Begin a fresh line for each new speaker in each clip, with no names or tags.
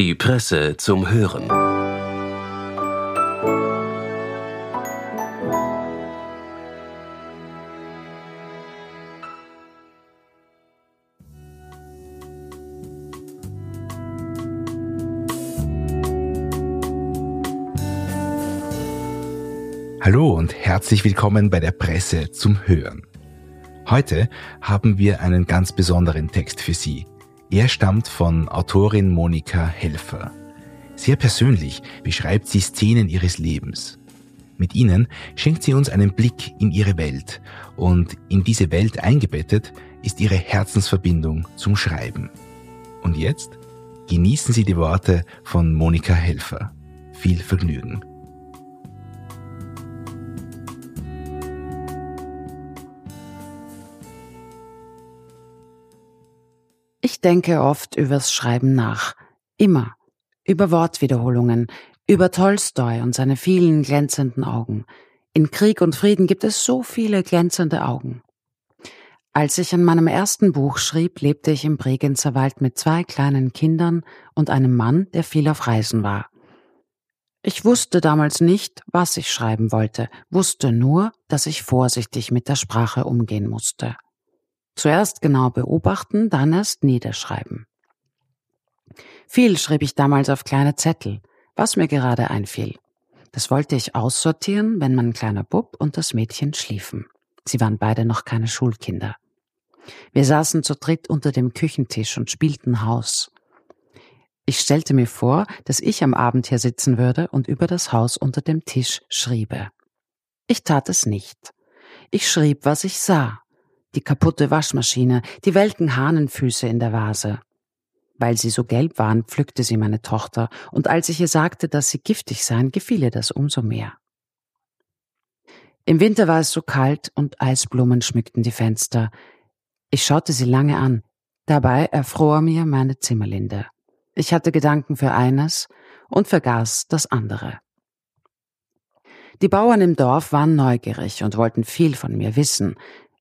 Die Presse zum Hören.
Hallo und herzlich willkommen bei der Presse zum Hören. Heute haben wir einen ganz besonderen Text für Sie. Er stammt von Autorin Monika Helfer. Sehr persönlich beschreibt sie Szenen ihres Lebens. Mit ihnen schenkt sie uns einen Blick in ihre Welt und in diese Welt eingebettet ist ihre Herzensverbindung zum Schreiben. Und jetzt genießen Sie die Worte von Monika Helfer. Viel Vergnügen.
Ich denke oft übers Schreiben nach. Immer. Über Wortwiederholungen, über Tolstoi und seine vielen glänzenden Augen. In Krieg und Frieden gibt es so viele glänzende Augen. Als ich an meinem ersten Buch schrieb, lebte ich im Bregenzer Wald mit zwei kleinen Kindern und einem Mann, der viel auf Reisen war. Ich wusste damals nicht, was ich schreiben wollte, wusste nur, dass ich vorsichtig mit der Sprache umgehen musste. Zuerst genau beobachten, dann erst niederschreiben. Viel schrieb ich damals auf kleine Zettel, was mir gerade einfiel. Das wollte ich aussortieren, wenn mein kleiner Bub und das Mädchen schliefen. Sie waren beide noch keine Schulkinder. Wir saßen zu dritt unter dem Küchentisch und spielten Haus. Ich stellte mir vor, dass ich am Abend hier sitzen würde und über das Haus unter dem Tisch schriebe. Ich tat es nicht. Ich schrieb, was ich sah, die kaputte Waschmaschine, die welken Hahnenfüße in der Vase. Weil sie so gelb waren, pflückte sie meine Tochter, und als ich ihr sagte, dass sie giftig seien, gefiel ihr das umso mehr. Im Winter war es so kalt und Eisblumen schmückten die Fenster. Ich schaute sie lange an. Dabei erfror mir meine Zimmerlinde. Ich hatte Gedanken für eines und vergaß das andere. Die Bauern im Dorf waren neugierig und wollten viel von mir wissen.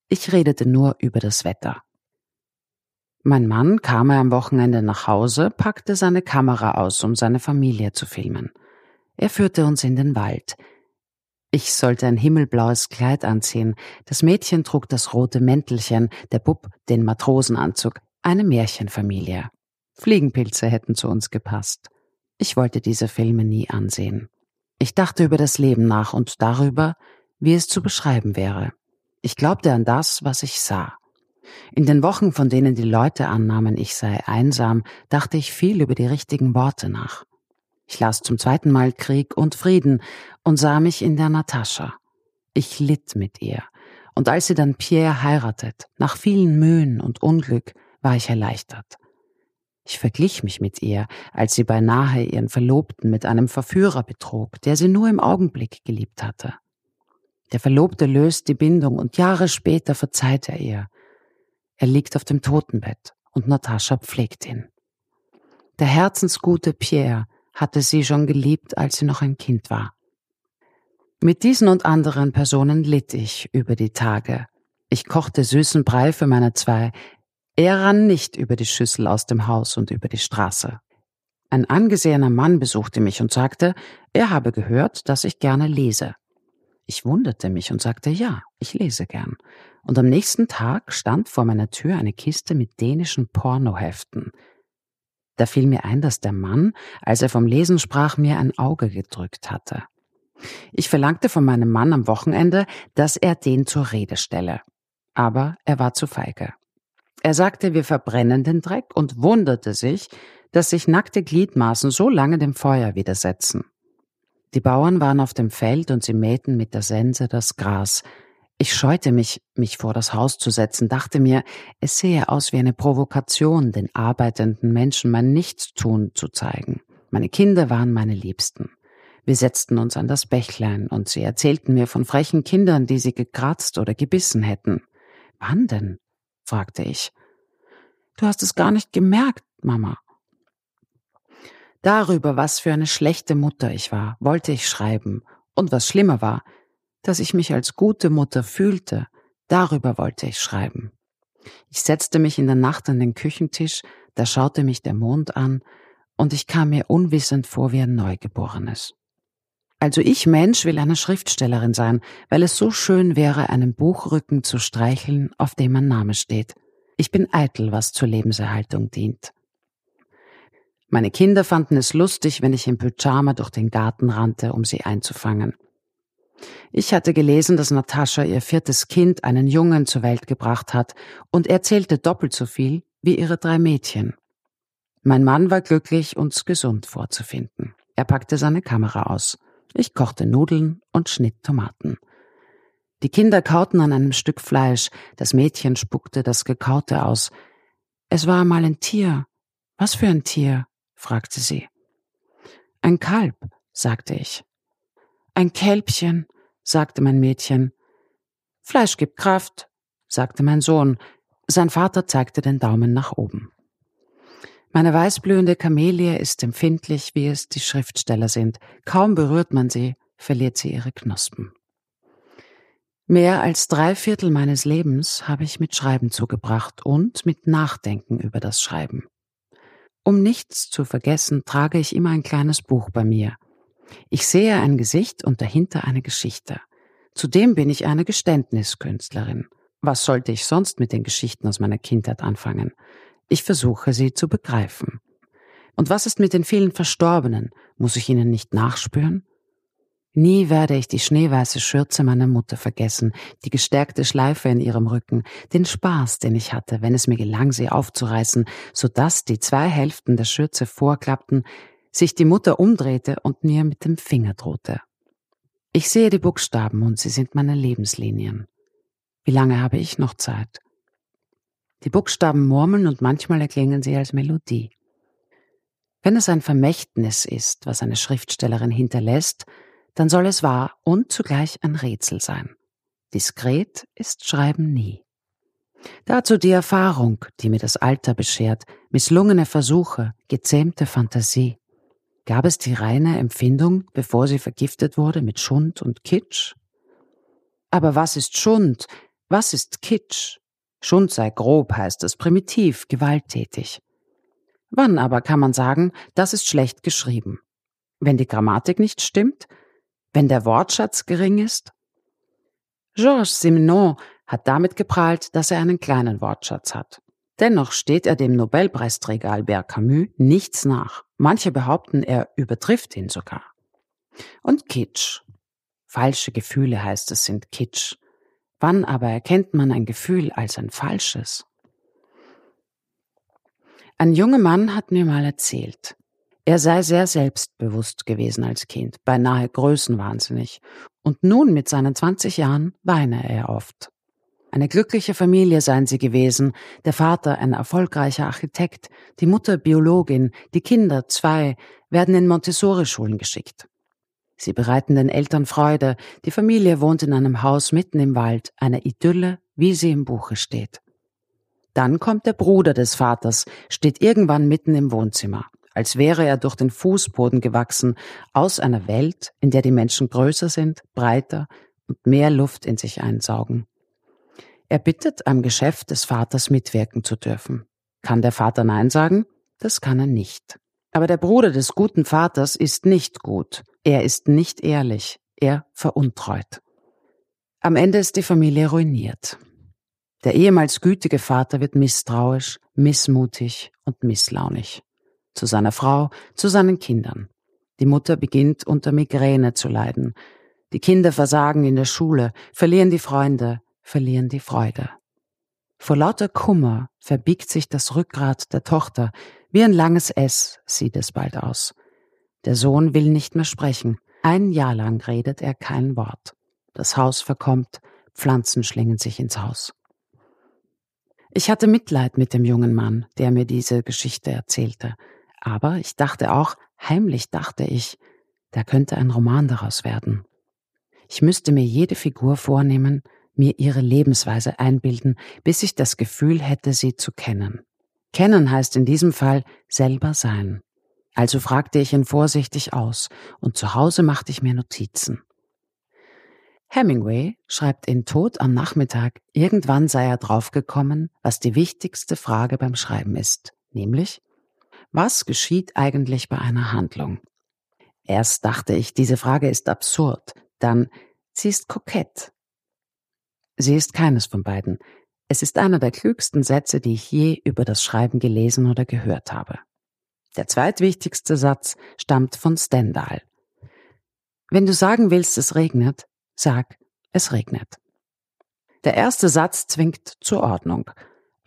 Ich redete nur über das Wetter. Mein Mann kam am Wochenende nach Hause, packte seine Kamera aus, um seine Familie zu filmen. Er führte uns in den Wald. Ich sollte ein himmelblaues Kleid anziehen, das Mädchen trug das rote Mäntelchen, der Bub den Matrosenanzug, eine Märchenfamilie. Fliegenpilze hätten zu uns gepasst. Ich wollte diese Filme nie ansehen. Ich dachte über das Leben nach und darüber, wie es zu beschreiben wäre. Ich glaubte an das, was ich sah. In den Wochen, von denen die Leute annahmen, ich sei einsam, dachte ich viel über die richtigen Worte nach. Ich las zum zweiten Mal Krieg und Frieden und sah mich in der Natascha. Ich litt mit ihr. Und als sie dann Pierre heiratet, nach vielen Mühen und Unglück, war ich erleichtert. Ich verglich mich mit ihr, als sie beinahe ihren Verlobten mit einem Verführer betrog, der sie nur im Augenblick geliebt hatte. Der Verlobte löst die Bindung und Jahre später verzeiht er ihr. Er liegt auf dem Totenbett und Natascha pflegt ihn. Der herzensgute Pierre hatte sie schon geliebt, als sie noch ein Kind war. Mit diesen und anderen Personen litt ich über die Tage. Ich kochte süßen Brei für meine zwei. Er rann nicht über die Schüssel aus dem Haus und über die Straße. Ein angesehener Mann besuchte mich und sagte, er habe gehört, dass ich gerne lese. Ich wunderte mich und sagte, ja, ich lese gern. Und am nächsten Tag stand vor meiner Tür eine Kiste mit dänischen Pornoheften. Da fiel mir ein, dass der Mann, als er vom Lesen sprach, mir ein Auge gedrückt hatte. Ich verlangte von meinem Mann am Wochenende, dass er den zur Rede stelle. Aber er war zu feige. Er sagte, wir verbrennen den Dreck und wunderte sich, dass sich nackte Gliedmaßen so lange dem Feuer widersetzen. Die Bauern waren auf dem Feld und sie mähten mit der Sense das Gras. Ich scheute mich, mich vor das Haus zu setzen, dachte mir, es sehe aus wie eine Provokation, den arbeitenden Menschen mein Nichtstun zu zeigen. Meine Kinder waren meine Liebsten. Wir setzten uns an das Bächlein und sie erzählten mir von frechen Kindern, die sie gekratzt oder gebissen hätten. Wann denn? fragte ich. Du hast es gar nicht gemerkt, Mama, Darüber, was für eine schlechte Mutter ich war, wollte ich schreiben. Und was schlimmer war, dass ich mich als gute Mutter fühlte, darüber wollte ich schreiben. Ich setzte mich in der Nacht an den Küchentisch, da schaute mich der Mond an, und ich kam mir unwissend vor wie ein Neugeborenes. Also ich Mensch will eine Schriftstellerin sein, weil es so schön wäre, einen Buchrücken zu streicheln, auf dem mein Name steht. Ich bin eitel, was zur Lebenserhaltung dient. Meine Kinder fanden es lustig, wenn ich im Pyjama durch den Garten rannte, um sie einzufangen. Ich hatte gelesen, dass Natascha ihr viertes Kind, einen Jungen, zur Welt gebracht hat, und erzählte doppelt so viel wie ihre drei Mädchen. Mein Mann war glücklich, uns gesund vorzufinden. Er packte seine Kamera aus. Ich kochte Nudeln und schnitt Tomaten. Die Kinder kauten an einem Stück Fleisch, das Mädchen spuckte das Gekaute aus. Es war einmal ein Tier. Was für ein Tier? Fragte sie. Ein Kalb, sagte ich. Ein Kälbchen, sagte mein Mädchen. Fleisch gibt Kraft, sagte mein Sohn. Sein Vater zeigte den Daumen nach oben. Meine weißblühende Kamelie ist empfindlich, wie es die Schriftsteller sind. Kaum berührt man sie, verliert sie ihre Knospen. Mehr als drei Viertel meines Lebens habe ich mit Schreiben zugebracht und mit Nachdenken über das Schreiben. Um nichts zu vergessen, trage ich immer ein kleines Buch bei mir. Ich sehe ein Gesicht und dahinter eine Geschichte. Zudem bin ich eine Geständniskünstlerin. Was sollte ich sonst mit den Geschichten aus meiner Kindheit anfangen? Ich versuche sie zu begreifen. Und was ist mit den vielen Verstorbenen? Muss ich ihnen nicht nachspüren? Nie werde ich die schneeweiße Schürze meiner Mutter vergessen, die gestärkte Schleife in ihrem Rücken, den Spaß, den ich hatte, wenn es mir gelang, sie aufzureißen, so dass die zwei Hälften der Schürze vorklappten, sich die Mutter umdrehte und mir mit dem Finger drohte. Ich sehe die Buchstaben und sie sind meine Lebenslinien. Wie lange habe ich noch Zeit? Die Buchstaben murmeln und manchmal erklingen sie als Melodie. Wenn es ein Vermächtnis ist, was eine Schriftstellerin hinterlässt, dann soll es wahr und zugleich ein Rätsel sein. Diskret ist Schreiben nie. Dazu die Erfahrung, die mir das Alter beschert, misslungene Versuche, gezähmte Fantasie. Gab es die reine Empfindung, bevor sie vergiftet wurde mit Schund und Kitsch? Aber was ist Schund? Was ist Kitsch? Schund sei grob, heißt es, primitiv, gewalttätig. Wann aber kann man sagen, das ist schlecht geschrieben? Wenn die Grammatik nicht stimmt? Wenn der Wortschatz gering ist? Georges Simenon hat damit geprahlt, dass er einen kleinen Wortschatz hat. Dennoch steht er dem Nobelpreisträger Albert Camus nichts nach. Manche behaupten, er übertrifft ihn sogar. Und Kitsch. Falsche Gefühle heißt es sind Kitsch. Wann aber erkennt man ein Gefühl als ein falsches? Ein junger Mann hat mir mal erzählt, er sei sehr selbstbewusst gewesen als Kind, beinahe größenwahnsinnig, und nun mit seinen 20 Jahren weine er oft. Eine glückliche Familie seien sie gewesen, der Vater ein erfolgreicher Architekt, die Mutter Biologin, die Kinder zwei werden in Montessori-Schulen geschickt. Sie bereiten den Eltern Freude, die Familie wohnt in einem Haus mitten im Wald, eine Idylle, wie sie im Buche steht. Dann kommt der Bruder des Vaters, steht irgendwann mitten im Wohnzimmer, als wäre er durch den Fußboden gewachsen, aus einer Welt, in der die Menschen größer sind, breiter und mehr Luft in sich einsaugen. Er bittet, am Geschäft des Vaters mitwirken zu dürfen. Kann der Vater Nein sagen? Das kann er nicht. Aber der Bruder des guten Vaters ist nicht gut. Er ist nicht ehrlich. Er veruntreut. Am Ende ist die Familie ruiniert. Der ehemals gütige Vater wird misstrauisch, missmutig und misslaunig. Zu seiner Frau, zu seinen Kindern. Die Mutter beginnt unter Migräne zu leiden. Die Kinder versagen in der Schule, verlieren die Freunde, verlieren die Freude. Vor lauter Kummer verbiegt sich das Rückgrat der Tochter, wie ein langes S sieht es bald aus. Der Sohn will nicht mehr sprechen, ein Jahr lang redet er kein Wort. Das Haus verkommt, Pflanzen schlingen sich ins Haus. Ich hatte Mitleid mit dem jungen Mann, der mir diese Geschichte erzählte, aber ich dachte auch, heimlich dachte ich, da könnte ein Roman daraus werden. Ich müsste mir jede Figur vornehmen, mir ihre Lebensweise einbilden, bis ich das Gefühl hätte, sie zu kennen. Kennen heißt in diesem Fall selber sein. Also fragte ich ihn vorsichtig aus, und zu Hause machte ich mir Notizen. Hemingway schreibt in Tod am Nachmittag, irgendwann sei er draufgekommen, was die wichtigste Frage beim Schreiben ist, nämlich, Was geschieht eigentlich bei einer Handlung? Erst dachte ich, diese Frage ist absurd, dann, sie ist kokett. Sie ist keines von beiden. Es ist einer der klügsten Sätze, die ich je über das Schreiben gelesen oder gehört habe. Der zweitwichtigste Satz stammt von Stendhal. Wenn du sagen willst, es regnet, sag, es regnet. Der erste Satz zwingt zur Ordnung.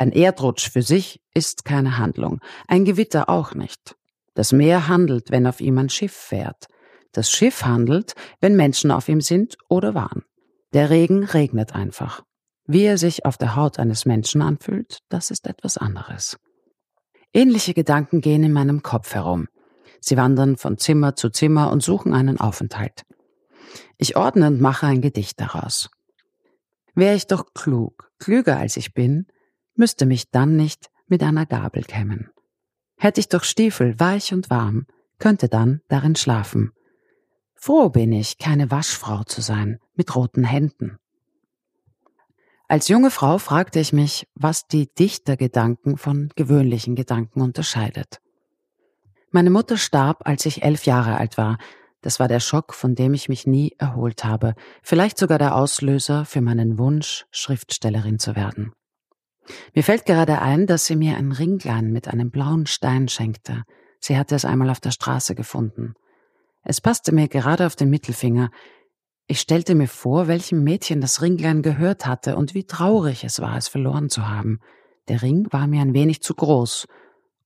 Ein Erdrutsch für sich ist keine Handlung, ein Gewitter auch nicht. Das Meer handelt, wenn auf ihm ein Schiff fährt. Das Schiff handelt, wenn Menschen auf ihm sind oder waren. Der Regen regnet einfach. Wie er sich auf der Haut eines Menschen anfühlt, das ist etwas anderes. Ähnliche Gedanken gehen in meinem Kopf herum. Sie wandern von Zimmer zu Zimmer und suchen einen Aufenthalt. Ich ordne und mache ein Gedicht daraus. Wäre ich doch klug, klüger als ich bin, müsste mich dann nicht mit einer Gabel kämmen. Hätte ich doch Stiefel weich und warm, könnte dann darin schlafen. Froh bin ich, keine Waschfrau zu sein, mit roten Händen. Als junge Frau fragte ich mich, was die Dichtergedanken von gewöhnlichen Gedanken unterscheidet. Meine Mutter starb, als ich elf Jahre alt war. Das war der Schock, von dem ich mich nie erholt habe, vielleicht sogar der Auslöser für meinen Wunsch, Schriftstellerin zu werden. Mir fällt gerade ein, dass sie mir ein Ringlein mit einem blauen Stein schenkte. Sie hatte es einmal auf der Straße gefunden. Es passte mir gerade auf den Mittelfinger, ich stellte mir vor, welchem Mädchen das Ringlein gehört hatte und wie traurig es war, es verloren zu haben. Der Ring war mir ein wenig zu groß,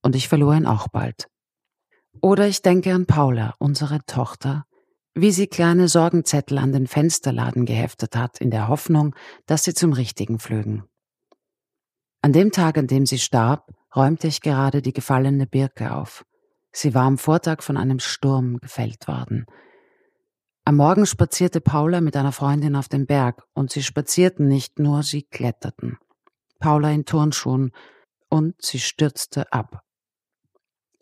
und ich verlor ihn auch bald. Oder ich denke an Paula, unsere Tochter, wie sie kleine Sorgenzettel an den Fensterladen geheftet hat, in der Hoffnung, dass sie zum Richtigen flögen. An dem Tag, an dem sie starb, räumte ich gerade die gefallene Birke auf. Sie war am Vortag von einem Sturm gefällt worden. Am Morgen spazierte Paula mit einer Freundin auf den Berg und sie spazierten nicht nur, sie kletterten. Paula in Turnschuhen und sie stürzte ab.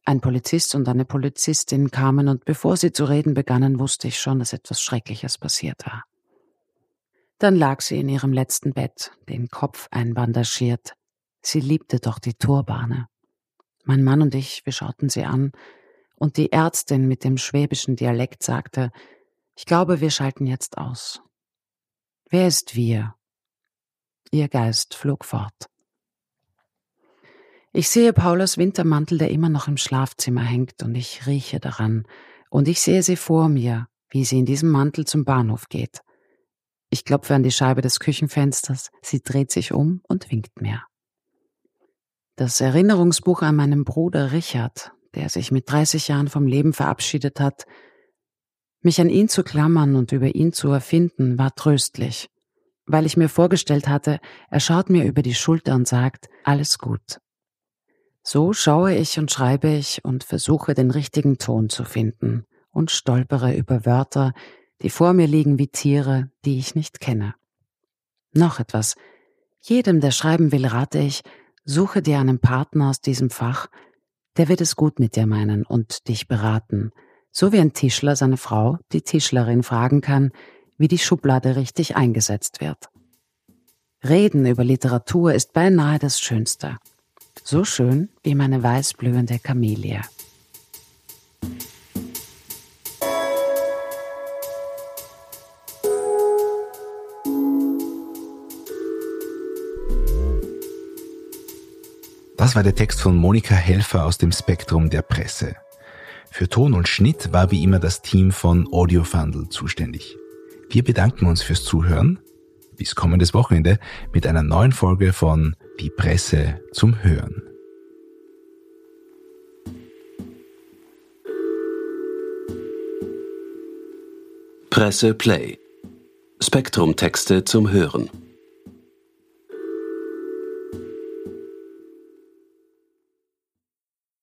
Ein Polizist und eine Polizistin kamen und bevor sie zu reden begannen, wusste ich schon, dass etwas Schreckliches passiert war. Dann lag sie in ihrem letzten Bett, den Kopf einbandagiert. Sie liebte doch die Turbane. Mein Mann und ich, wir schauten sie an, und die Ärztin mit dem schwäbischen Dialekt sagte, ich glaube, wir schalten jetzt aus. Wer ist wir? Ihr Geist flog fort. Ich sehe Paulas Wintermantel, der immer noch im Schlafzimmer hängt, und ich rieche daran, und ich sehe sie vor mir, wie sie in diesem Mantel zum Bahnhof geht. Ich klopfe an die Scheibe des Küchenfensters, sie dreht sich um und winkt mir. Das Erinnerungsbuch an meinen Bruder Richard, der sich mit 30 Jahren vom Leben verabschiedet hat, mich an ihn zu klammern und über ihn zu erfinden, war tröstlich, weil ich mir vorgestellt hatte, er schaut mir über die Schulter und sagt, alles gut. So schaue ich und schreibe ich und versuche den richtigen Ton zu finden und stolpere über Wörter, die vor mir liegen wie Tiere, die ich nicht kenne. Noch etwas. Jedem, der schreiben will, rate ich, suche dir einen Partner aus diesem Fach, der wird es gut mit dir meinen und dich beraten, so wie ein Tischler seine Frau, die Tischlerin, fragen kann, wie die Schublade richtig eingesetzt wird. Reden über Literatur ist beinahe das Schönste. So schön wie meine weißblühende Kamelie.
Das war der Text von Monika Helfer aus dem Spektrum der Presse. Für Ton und Schnitt war wie immer das Team von Audiofundle zuständig. Wir bedanken uns fürs Zuhören. Bis kommendes Wochenende mit einer neuen Folge von Die Presse zum Hören.
Presse Play. Spektrum Texte zum Hören.